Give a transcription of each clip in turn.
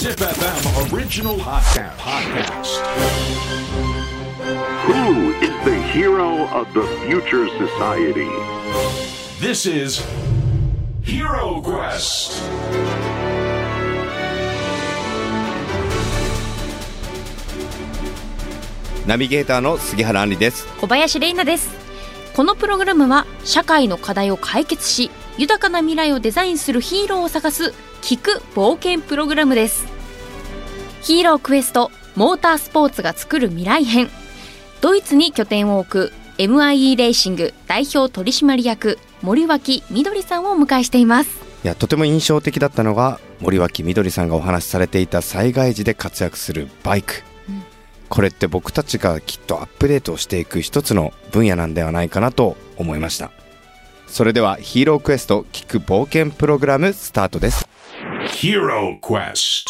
Zip FM original podcast. podcast. Who is the hero of the future society? This is Hero Quest. ナビゲーターの杉原杏里です小林玲奈ですこのプログラムは社会の課題を解決し豊かな未来をデザインするヒーローを探す聞く冒険プログラムですヒーロークエストモータースポーツが作る未来編。ドイツに拠点を置く MIE レーシング代表取締役森脇みどりさんをお迎えしています。いやとても印象的だったのが森脇みどりさんがお話しされていた災害時で活躍するバイク、うん。これって僕たちがきっとアップデートをしていく一つの分野なんではないかなと思いました。それではヒーロークエスト聞く冒険プログラムスタートです。Hero Quest.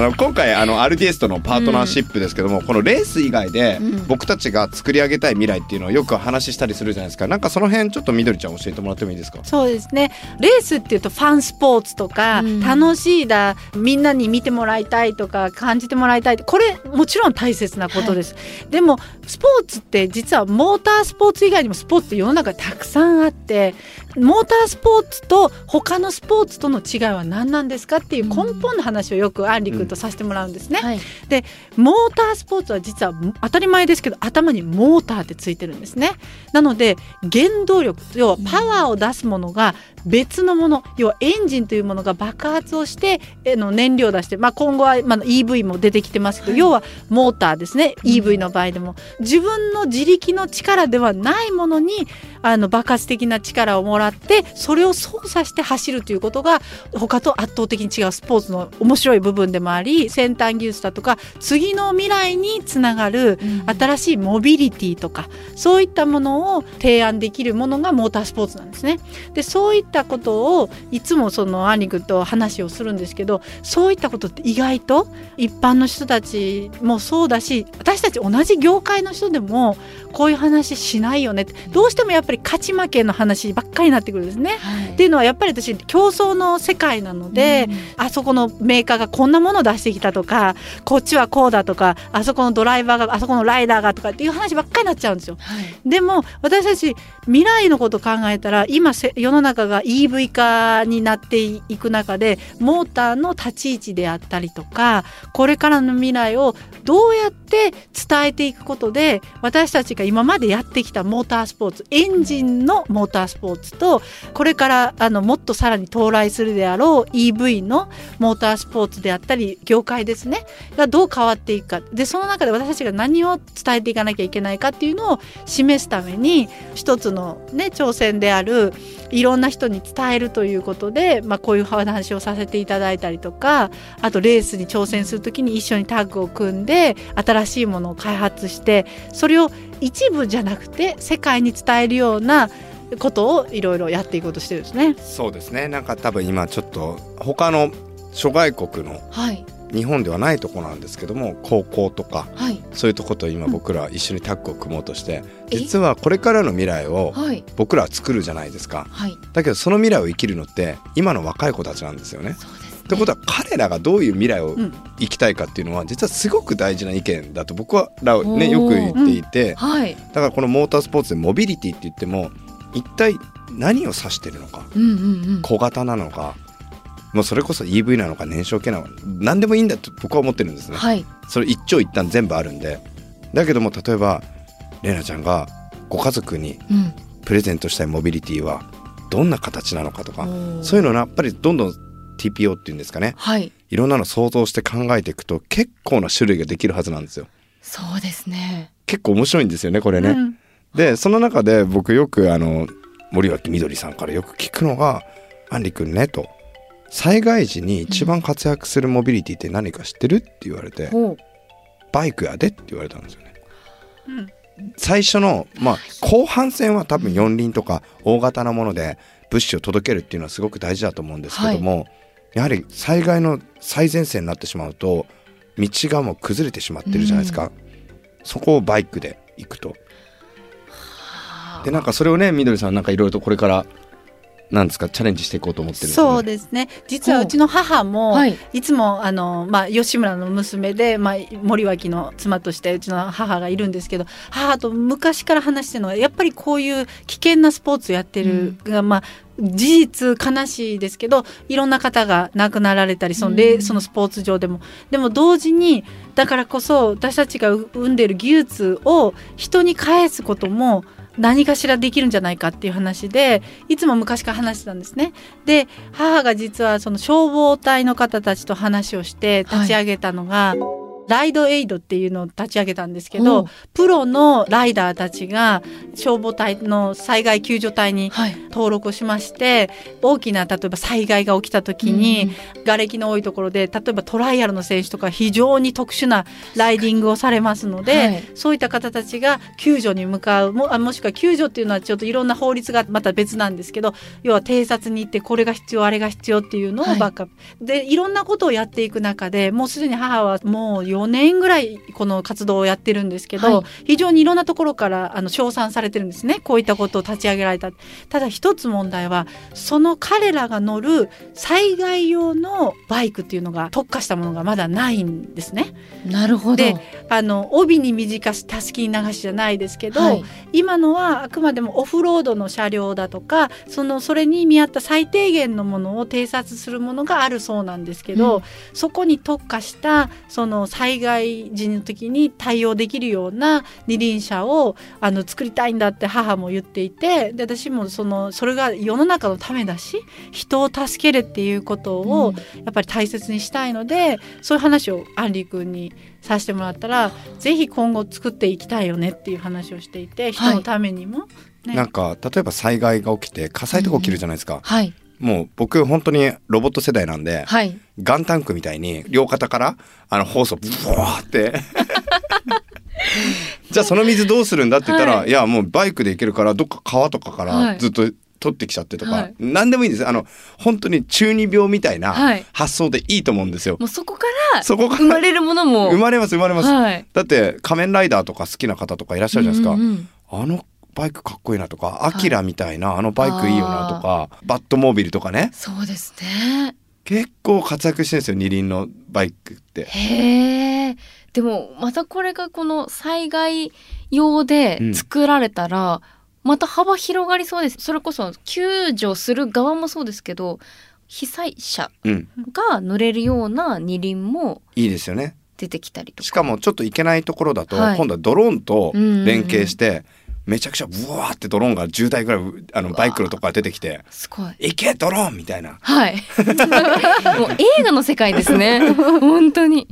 あの今回あの RDS とのパートナーシップですけども、このレース以外でうん。僕たちが作り上げたい未来っていうのをよく話したりするじゃないですか。なんかその辺ちょっとみどりちゃん教えてもらってもいいですか？そうですね。レースっていうとファンスポーツとか、うん楽しいだみんなに見てもらいたいとか感じてもらいたい。これもちろん大切なことです、でもスポーツって実はモータースポーツ以外にもスポーツって世の中にたくさんあってモータースポーツと他のスポーツとの違いは何なんですかっていう根本の話をよくアンリ君とさせてもらうんですね。はい。でモータースポーツは実は当たり前ですけど頭にモーターってついてるんですね。なので原動力要はパワーを出すものが別のもの要はエンジンというものが爆発をしてえの燃料を出して、まあ、今後は、まあ、EV も出てきてますけど、はい。要はモーターですね。EV の場合でも。自分の自力の力ではないものにあの爆発的な力をもらってそれを操作して走るということが他と圧倒的に違うスポーツの面白い部分でもあり先端技術だとか次の未来につながる新しいモビリティとかそういったものを提案できるものがモータースポーツなんですね。でそういったことをいつもそのアンリ君と話をするんですけどそういったことって意外と一般の人たちもそうだし私たち同じ業界の人でもこういう話しないよねってどうしてもやっぱり勝ち負けの話ばっかりになってくるんですね。はいっていうのはやっぱり私競争の世界なので、あそこのメーカーがこんなものを出してきたとかこっちはこうだとかあそこのドライバーがあそこのライダーがとかっていう話ばっかりになっちゃうんですよ。はいでも私たち未来のことを考えたら今せ世の中が EV 化になっていく中でモーターの立ち位置であったりとかこれからの未来をどうやって伝えていくことで私たちが今までやってきたモータースポーツエンジンのモータースポーツとこれからあのもっとさらに到来するであろう EV のモータースポーツであったり業界ですね。がどう変わっていくか。でその中で私たちが何を伝えていかなきゃいけないかっていうのを示すために一つの、ね、挑戦であるいろんな人に伝えるということで、まあ、こういう話をさせていただいたりとかあとレースに挑戦する時に一緒にタッグを組んで新しいものを開発してそれを一部じゃなくて世界に伝えるようなことをいろいろやっていこうとしてるんですね。そうですね。なんか多分今ちょっと他の諸外国のはい。日本ではないとこなんですけども高校とかはい。そういうとこと今僕ら一緒にタッグを組もうとしてえ？実はこれからの未来をはい。僕らは作るじゃないですか。はい。だけどその未来を生きるのって今の若い子たちなんですよね。ってことは彼らがどういう未来をうん。生きたいかっていうのは実はすごく大事な意見だと僕はねよく言っていて。はい。だからこのモータースポーツでモビリティって言っても一体何を指してるのか。うんうんうん。小型なのかもうそれこそ EV なのか燃焼系なのか何でもいいんだと僕は思ってるんですね。はい。それ一長一短全部あるんで。だけども例えば玲奈ちゃんがご家族にうん。プレゼントしたいモビリティはどんな形なのかとかおー。そういうのをやっぱりどんどん TPO っていうんですかね。はい。いろんなの想像して考えていくと結構な種類ができるはずなんですよ。そうですね。結構面白いんですよねこれね、うん。でその中で僕よくあの森脇みどりさんからよく聞くのが「アンリ君ね」と「災害時に一番活躍するモビリティって何か知ってる?」って言われてほう「バイクやで」って言われたんですよね。うん。最初のまあ後半戦は多分四輪とか大型なもので物資を届けるっていうのはすごく大事だと思うんですけども、やはり災害の最前線になってしまうと道がもう崩れてしまってるじゃないですか、そこをバイクで行くと。でなんかそれをねみどりさんなんかいろいろとこれからなんですか？チャレンジしていこうと思ってるね、そうですね。実はう。ちの母も、はい。いつもあの、まあ、吉村の娘で、まあ、森脇の妻としてうちの母がいるんですけど母と昔から話してるのはやっぱりこういう危険なスポーツやってるが、まあ事実悲しいですけどいろんな方が亡くなられたりその,、うん。そのスポーツ上でも。でも同時にだからこそ私たちが生んでいる技術を人に返すことも何かしらできるんじゃないかっていう話でいつも昔から話してたんですね。で母が実はその消防隊の方たちと話をして立ち上げたのが、ライドエイドっていうのを立ち上げたんですけほどうプロのライダーたちが消防隊の災害救助隊にはい。登録をしまして大きな例えば災害が起きた時に、瓦礫の多いところで例えばトライアルの選手とか非常に特殊なライディングをされますので、はい。そういった方たちが救助に向かうもあもしくは救助っていうのはちょっといろんな法律がまた別なんですけど要は偵察に行ってこれが必要あれが必要っていうのをはいバックアップ、でいろんなことをやっていく中でもうすでに母はもう4年ぐらいこの活動をやってるんですけど、はい。非常にいろんなところからあの称賛されてるんですね。こういったことを立ち上げられた。ただ一つ問題はその彼らが乗る災害用のバイクっていうのが特化したものがまだないんですね。なるほど。であの帯に短したすきに流しじゃないですけど、はい。今のはあくまでもオフロードの車両だとかそのそれに見合った最低限のものを偵察するものがあるそうなんですけど、うん。そこに特化したその災害時の時に対応できるような二輪車をあの作りたいんだって母も言っていてで私もそのそれが世の中のためだし人を助けるっていうことを、うん。やっぱり大切にしたいのでそういう話をアンリ君にさせてもらったらぜひ今後作っていきたいよねっていう話をしていて人のためにも、ね。なんか例えば災害が起きて火災とか起きるじゃないですか、はいもう僕本当にロボット世代なんで、はい。ガンタンクみたいに両肩からあのホースをブワーって。じゃあその水どうするんだって言ったら、はい。い、やもうバイクで行けるからどっか川とかかはい。らずっと取ってきちゃってとか、はい。何でもいいんです。あの本当に中二病みたいなはい。発想でいいと思うんですよ。もうそこからそこから生まれるものも。生まれます生まれます、はい。だって仮面ライダーとか好きな方とかいらっしゃるじゃないですか、うんうんうん。あのバイクかっこいいなとかアキラみたいなあのバイクいいよなとかバットモービルとかね。そうですね。結構活躍してるんですよ二輪のバイクって。へえでもまたこれがこの災害用で作られたら、また幅広がりそうです。それこそ救助する側もそうですけど被災者うん、が乗れるような二輪もいいですよね。出てきたりとか。しかもちょっと行けないところだと、はい。今度はドローンとうんうんうん。連携して、めちゃくちゃブワーってドローンが10台ぐらいあのバイクのとこから出てきてすごい「行けドローン!」みたいな。はい。もう映画の世界ですね。本当に。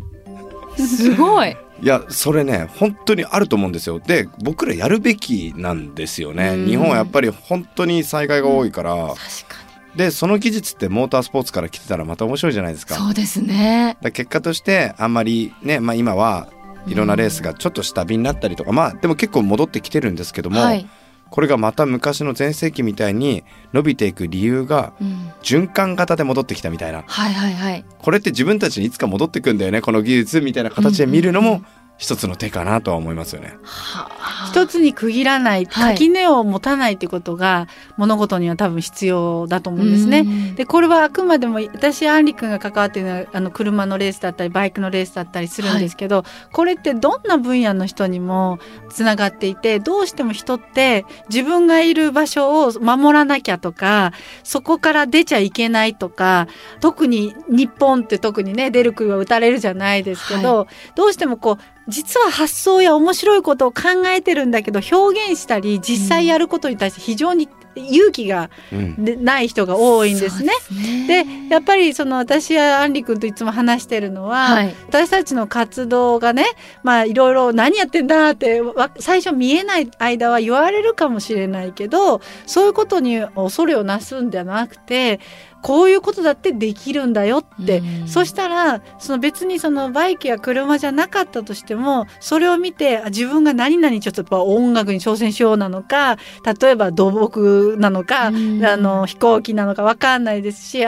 すごい。いやそれね本当にあると思うんですよ。で僕らやるべきなんですよね。うん。日本はやっぱり本当に災害が多いから、確かでその技術ってモータースポーツから来てたらまた面白いじゃないですか。にそうですね。結果としてあんまりね、まあ、今はいろんなレースがちょっと下火になったりとか、まあでも結構戻ってきてるんですけども、はい、これがまた昔の全盛期みたいに伸びていく理由がうん、循環型で戻ってきたみたいな。はいはいはい。これって自分たちにいつか戻ってくんだよねこの技術みたいな形で見るのも一つの手かなとは思いますよね。はあ。一つに区切らないはい。垣根を持たないってことが物事には多分必要だと思うんですね。うん。でこれはあくまでも私アンリ君が関わっているのはあの車のレースだったりバイクのレースだったりするんですけど、これってどんな分野の人にもつながっていてどうしても人って自分がいる場所を守らなきゃとかそこから出ちゃいけないとか特に日本って特にね出る杭は打たれるじゃないですけど、どうしてもこう実は発想や面白いことを考えてるんだけど表現したり実際やることに対して非常に勇気がない人が多いんですね。ですでねやっぱりその私やアンリ君といつも話してるのは、はい。私たちの活動がねまあいろいろ何やってんだってわ最初見えない間は言われるかもしれないけどそういうことに恐れをなすんじゃなくてこういうことだってできるんだよって、うん。そしたらその別にそのバイクや車じゃなかったとしてもそれを見てあ自分が何々ちょっとやっぱ音楽に挑戦しようなのか例えば土木なのか、うん。あの飛行機なのか分かんないですし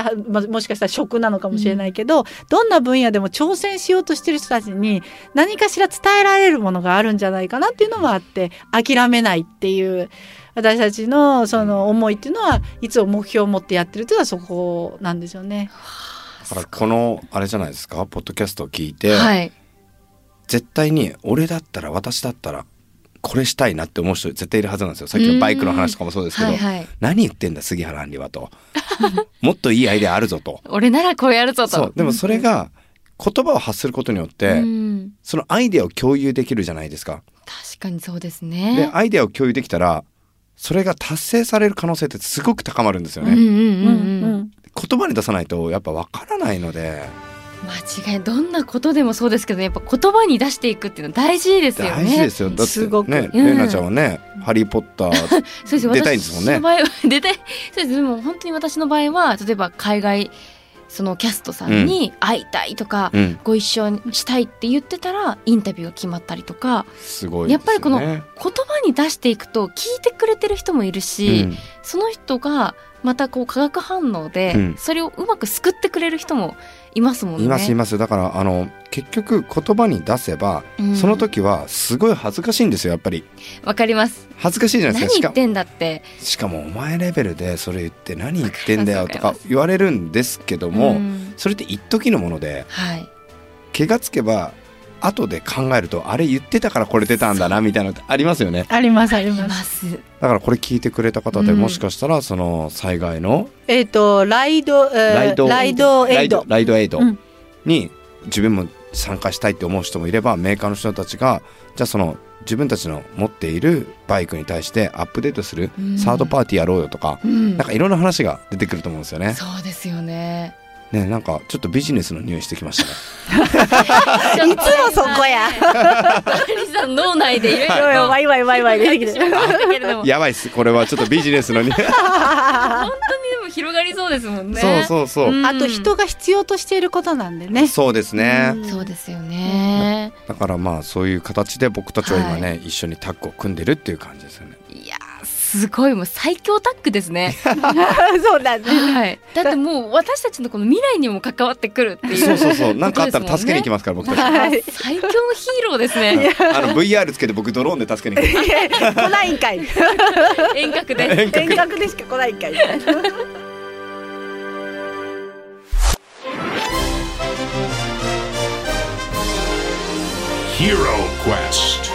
もしかしたら食なのかもしれないけど、どんな分野でも挑戦しようとしてる人たちに何かしら伝えられるものがあるんじゃないかなっていうのもあって諦めないっていう私たちのその思いっていうのはいつも目標を持ってやってるっていうのはそこなんですよね。だからこのあれじゃないですかポッドキャストを聞いて、はい。絶対に俺だったら私だったらこれしたいなって思う人絶対いるはずなんですよ。さっきのバイクの話とかもそうですけど、はいはい。何言ってんだ杉原杏里はと。もっといいアイデアあるぞと。俺ならこうやるぞと。そう。でもそれが言葉を発することによって、うん。そのアイデアを共有できるじゃないですか。確かにそうですでねアイデアを共有できたらそれが達成される可能性ってすごく高まるんですよね。言葉に出さないとやっぱわからないので。間違いどんなことでもそうですけどやっぱ言葉に出していくっていうのは大事ですよね。大事ですよ。だってすごく。ね、うん。レイナちゃんはね、ハリー・ポッター 出たいんですもんね。出たいそうです。でも本当に私の場合は例えば海外そのキャストさんに会いたいとか、うん。ご一緒にしたいって言ってたらインタビューが決まったりとか。すごいね。やっぱりこの言葉に出していくと聞いてくれてる人もいるし、うん。その人がまたこう化学反応でうんそれをうまく救ってくれる人もいますもんね。いますいますだからあの結局言葉に出せば、うんその時はすごい恥ずかしいんですよやっぱりわかります。恥ずかしいじゃないですかしか何言ってんだって。しかもお前レベルでそれ言って何言ってんだよとか言われるんですけども、んそれって一時のものではい。気がつけば後で考えるとあれ言ってたからこれ出たんだなみたいなのってありますよねありますありいま。ますす。だからこれ聞いてくれた方でうんもしかしたらその災害のえっ、とライド、えーライドライドエイド。ライドエイドうんに自分も参加したいって思う人もいればメーカーの人たちがじゃあその自分たちの持っているバイクに対してアップデートするうんサードパーティーやろうよとか、うんなんかいろんな話が出てくると思うんですよね。そうですよね。ねなんかちょっとビジネスの匂いしてきましたね。いつもそこや。さん脳内でいろいろワイワイワイワイ出てきて。しまいましたけれども、やばいっすこれはちょっとビジネスの匂い。本当にでも広がりそうですもんね。そうそうそう。んあと人が必要としていることなんでね。そうですね。うんそうですよね。だからまあそういう形で僕たちは今ね、一緒にタッグを組んでるっていう感じですよね。すごいもう最強タッグですね。そうだね。はい。だってもう私たちのこの未来にも関わってくるっていう。そうそうそう。なんかあったら助けに行きまますから僕たち。はい最強のヒーローですね。あの VR つけて僕ドローンで助けに行きます。来ないんかい。遠隔で。遠隔遠隔でしか来ないんかい。Hero Quest.